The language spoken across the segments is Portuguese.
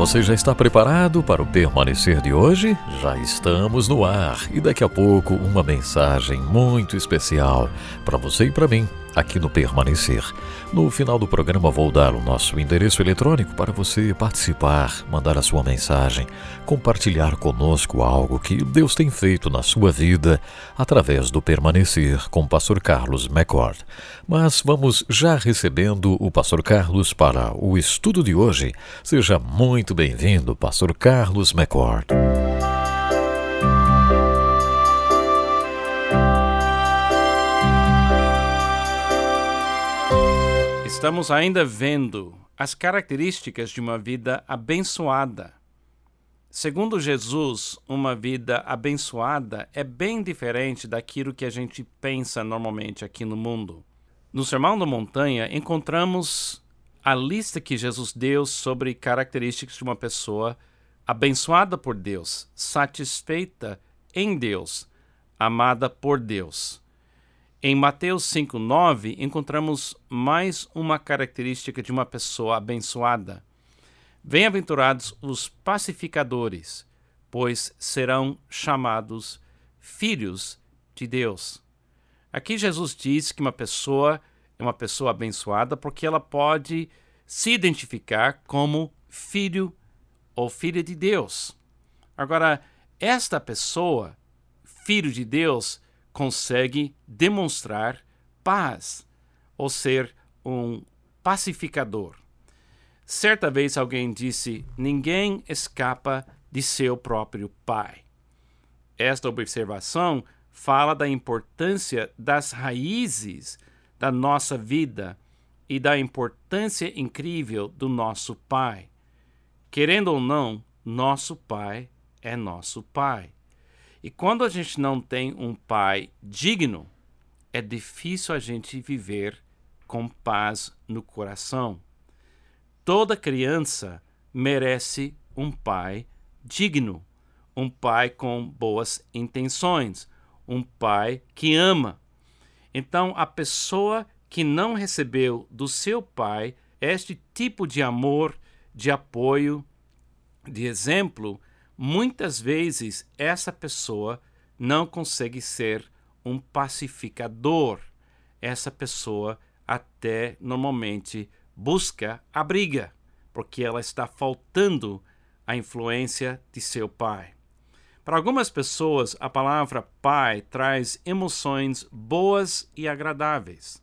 Você já está preparado para o permanecer de hoje? Já estamos no ar e daqui a pouco uma mensagem muito especial para você e para mim aqui no Permanecer. No final do programa vou dar o nosso endereço eletrônico para você participar, mandar a sua mensagem, compartilhar conosco algo que Deus tem feito na sua vida através do Permanecer com o pastor Carlos McCord. Mas vamos já recebendo o pastor Carlos para o estudo de hoje. Seja muito bem-vindo, pastor Carlos McCord. Estamos ainda vendo as características de uma vida abençoada. Segundo Jesus, uma vida abençoada é bem diferente daquilo que a gente pensa normalmente aqui no mundo. No Sermão da Montanha, encontramos a lista que Jesus deu sobre características de uma pessoa abençoada por Deus, satisfeita em Deus, amada por Deus. Em Mateus 5:9 encontramos mais uma característica de uma pessoa abençoada. Bem-aventurados os pacificadores, pois serão chamados filhos de Deus. Aqui Jesus diz que uma pessoa é uma pessoa abençoada porque ela pode se identificar como filho ou filha de Deus. Agora, esta pessoa, filho de Deus, consegue demonstrar paz ou ser um pacificador. Certa vez alguém disse: ninguém escapa de seu próprio pai. Esta observação fala da importância das raízes da nossa vida e da importância incrível do nosso pai. Querendo ou não, nosso pai é nosso pai. E quando a gente não tem um pai digno, é difícil a gente viver com paz no coração. Toda criança merece um pai digno, um pai com boas intenções, um pai que ama. Então, a pessoa que não recebeu do seu pai este tipo de amor, de apoio, de exemplo, muitas vezes essa pessoa não consegue ser um pacificador. Essa pessoa até normalmente busca a briga, porque ela está faltando a influência de seu pai. Para algumas pessoas, a palavra pai traz emoções boas e agradáveis.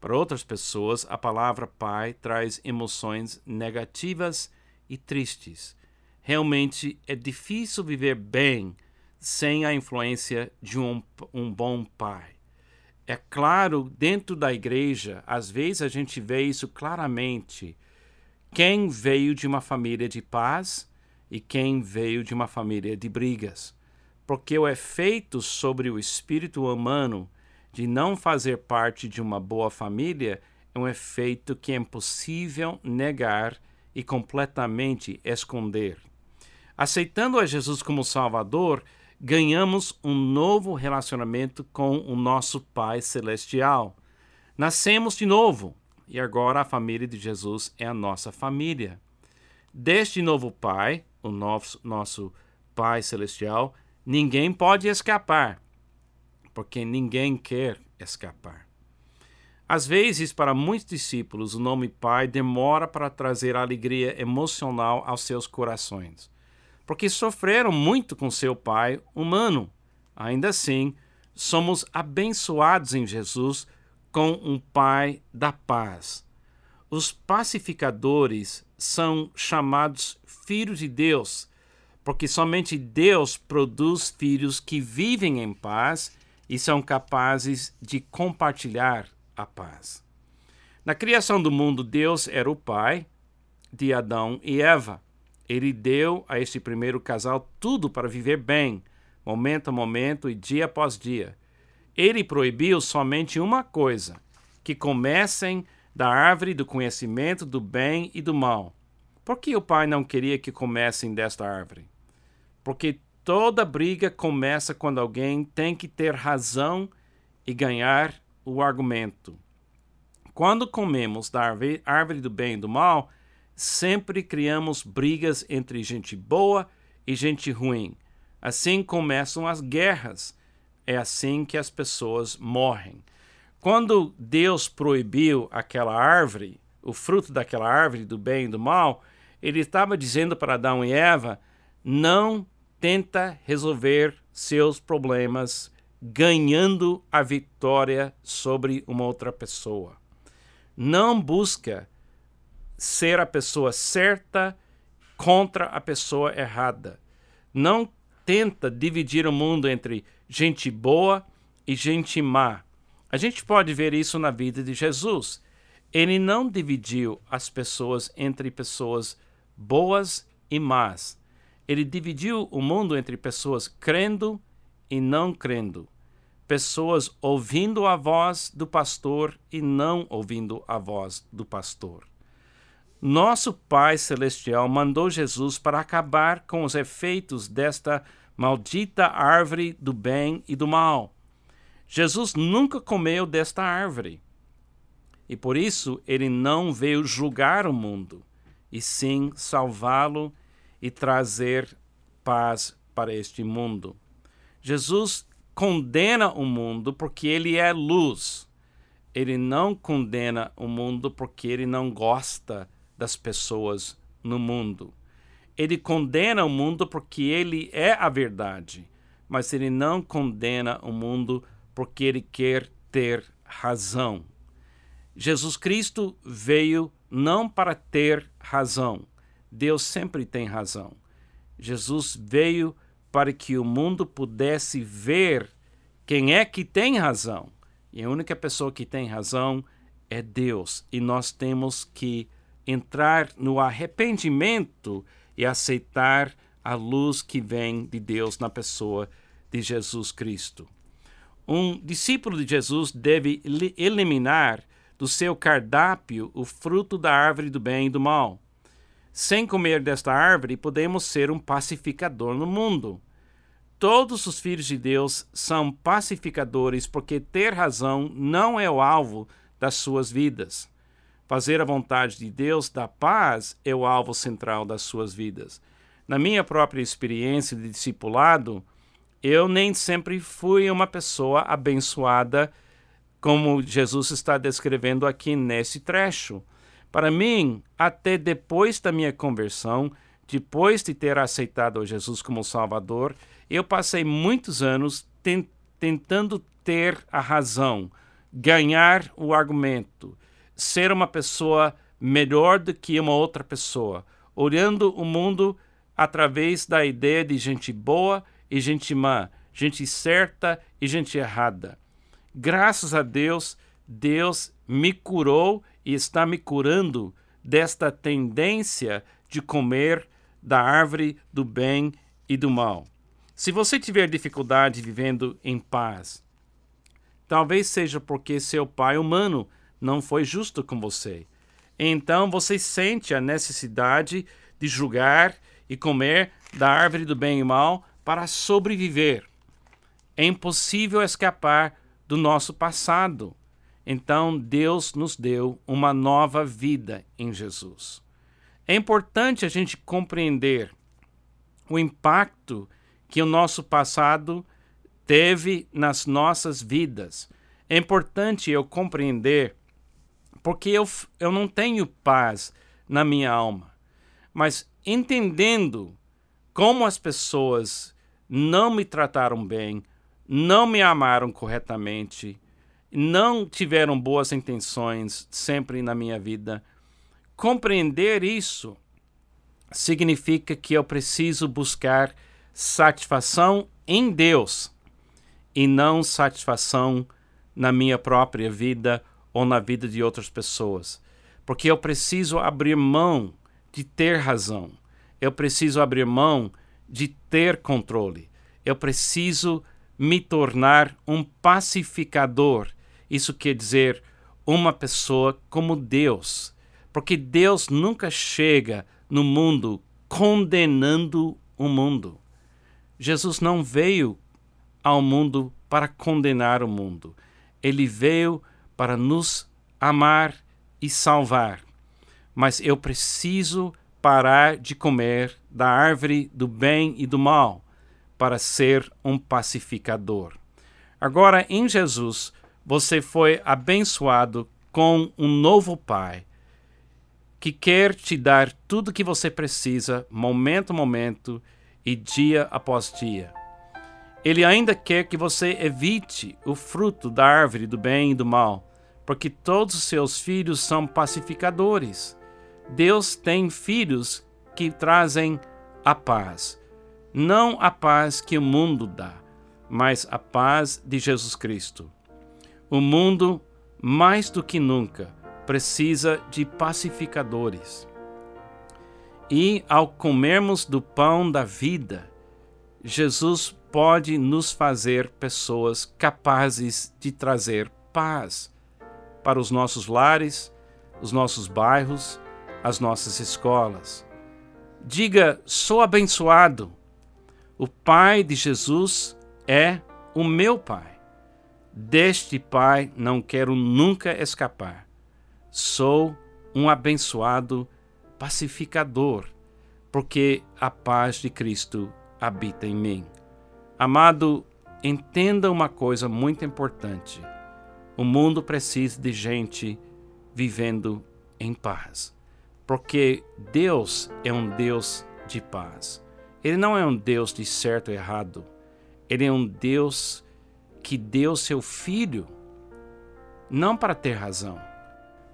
Para outras pessoas, a palavra pai traz emoções negativas e tristes realmente é difícil viver bem sem a influência de um, um bom pai. É claro, dentro da igreja, às vezes a gente vê isso claramente. Quem veio de uma família de paz e quem veio de uma família de brigas. Porque o efeito sobre o espírito humano de não fazer parte de uma boa família é um efeito que é impossível negar e completamente esconder. Aceitando a Jesus como Salvador, ganhamos um novo relacionamento com o nosso Pai Celestial. Nascemos de novo e agora a família de Jesus é a nossa família. Deste novo Pai, o nosso, nosso Pai Celestial, ninguém pode escapar, porque ninguém quer escapar. Às vezes, para muitos discípulos, o nome Pai demora para trazer alegria emocional aos seus corações porque sofreram muito com seu pai humano. Ainda assim, somos abençoados em Jesus com um Pai da paz. Os pacificadores são chamados filhos de Deus, porque somente Deus produz filhos que vivem em paz e são capazes de compartilhar a paz. Na criação do mundo, Deus era o pai de Adão e Eva. Ele deu a este primeiro casal tudo para viver bem, momento a momento e dia após dia. Ele proibiu somente uma coisa: que comecem da árvore do conhecimento do bem e do mal. Por que o pai não queria que comecem desta árvore? Porque toda briga começa quando alguém tem que ter razão e ganhar o argumento. Quando comemos da árvore do bem e do mal, sempre criamos brigas entre gente boa e gente ruim. Assim começam as guerras. É assim que as pessoas morrem. Quando Deus proibiu aquela árvore, o fruto daquela árvore do bem e do mal, ele estava dizendo para Adão e Eva: não tenta resolver seus problemas ganhando a vitória sobre uma outra pessoa. Não busca ser a pessoa certa contra a pessoa errada. Não tenta dividir o mundo entre gente boa e gente má. A gente pode ver isso na vida de Jesus. Ele não dividiu as pessoas entre pessoas boas e más. Ele dividiu o mundo entre pessoas crendo e não crendo, pessoas ouvindo a voz do pastor e não ouvindo a voz do pastor. Nosso Pai Celestial mandou Jesus para acabar com os efeitos desta maldita árvore do bem e do mal. Jesus nunca comeu desta árvore. E por isso ele não veio julgar o mundo, e sim salvá-lo e trazer paz para este mundo. Jesus condena o mundo porque ele é luz. Ele não condena o mundo porque ele não gosta das pessoas no mundo. Ele condena o mundo porque ele é a verdade, mas ele não condena o mundo porque ele quer ter razão. Jesus Cristo veio não para ter razão. Deus sempre tem razão. Jesus veio para que o mundo pudesse ver quem é que tem razão. E a única pessoa que tem razão é Deus. E nós temos que entrar no arrependimento e aceitar a luz que vem de Deus na pessoa de Jesus Cristo. Um discípulo de Jesus deve eliminar do seu cardápio o fruto da árvore do bem e do mal. Sem comer desta árvore, podemos ser um pacificador no mundo. Todos os filhos de Deus são pacificadores porque ter razão não é o alvo das suas vidas. Fazer a vontade de Deus da paz é o alvo central das suas vidas. Na minha própria experiência de discipulado, eu nem sempre fui uma pessoa abençoada, como Jesus está descrevendo aqui nesse trecho. Para mim, até depois da minha conversão, depois de ter aceitado Jesus como Salvador, eu passei muitos anos tentando ter a razão, ganhar o argumento, ser uma pessoa melhor do que uma outra pessoa, olhando o mundo através da ideia de gente boa e gente má, gente certa e gente errada. Graças a Deus, Deus me curou e está me curando desta tendência de comer da árvore do bem e do mal. Se você tiver dificuldade vivendo em paz, talvez seja porque seu pai humano não foi justo com você. Então você sente a necessidade de julgar e comer da árvore do bem e mal para sobreviver. É impossível escapar do nosso passado. Então Deus nos deu uma nova vida em Jesus. É importante a gente compreender o impacto que o nosso passado teve nas nossas vidas. É importante eu compreender porque eu, eu não tenho paz na minha alma. Mas entendendo como as pessoas não me trataram bem, não me amaram corretamente, não tiveram boas intenções sempre na minha vida, compreender isso significa que eu preciso buscar satisfação em Deus e não satisfação na minha própria vida ou na vida de outras pessoas. Porque eu preciso abrir mão de ter razão. Eu preciso abrir mão de ter controle. Eu preciso me tornar um pacificador. Isso quer dizer uma pessoa como Deus. Porque Deus nunca chega no mundo condenando o mundo. Jesus não veio ao mundo para condenar o mundo. Ele veio para nos amar e salvar. mas eu preciso parar de comer da árvore do bem e do mal para ser um pacificador. Agora, em Jesus, você foi abençoado com um novo Pai que quer te dar tudo que você precisa, momento a momento e dia após dia. Ele ainda quer que você evite o fruto da árvore do bem e do mal, porque todos os seus filhos são pacificadores. Deus tem filhos que trazem a paz. Não a paz que o mundo dá, mas a paz de Jesus Cristo. O mundo, mais do que nunca, precisa de pacificadores. E ao comermos do pão da vida, Jesus pode nos fazer pessoas capazes de trazer paz para os nossos lares, os nossos bairros, as nossas escolas. Diga: sou abençoado. O Pai de Jesus é o meu Pai. Deste Pai não quero nunca escapar. Sou um abençoado pacificador, porque a paz de Cristo habita em mim. Amado, entenda uma coisa muito importante. O mundo precisa de gente vivendo em paz, porque Deus é um Deus de paz. Ele não é um Deus de certo e errado. Ele é um Deus que deu seu filho não para ter razão,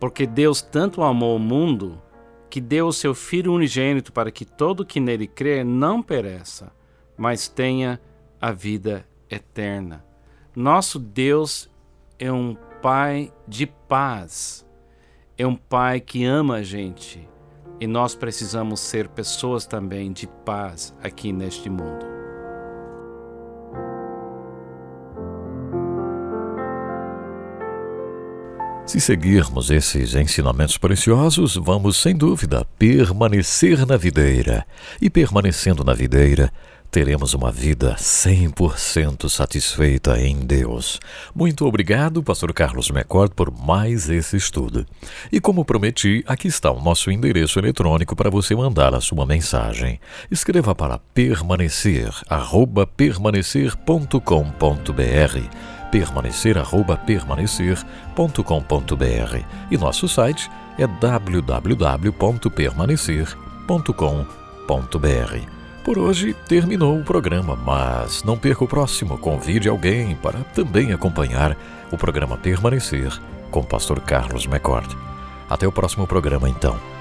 porque Deus tanto amou o mundo que deu o seu Filho unigênito para que todo que nele crê não pereça, mas tenha a vida eterna. Nosso Deus é um Pai de paz, é um Pai que ama a gente e nós precisamos ser pessoas também de paz aqui neste mundo. Se seguirmos esses ensinamentos preciosos, vamos sem dúvida permanecer na videira. E permanecendo na videira, teremos uma vida 100% satisfeita em Deus. Muito obrigado, Pastor Carlos McCord, por mais esse estudo. E como prometi, aqui está o nosso endereço eletrônico para você mandar a sua mensagem. Escreva para permanecer, arroba permanecer.com.br permanecer@permanecer.com.br e nosso site é www.permanecer.com.br. Por hoje terminou o programa, mas não perca o próximo. Convide alguém para também acompanhar o programa Permanecer com o pastor Carlos McCord. Até o próximo programa então.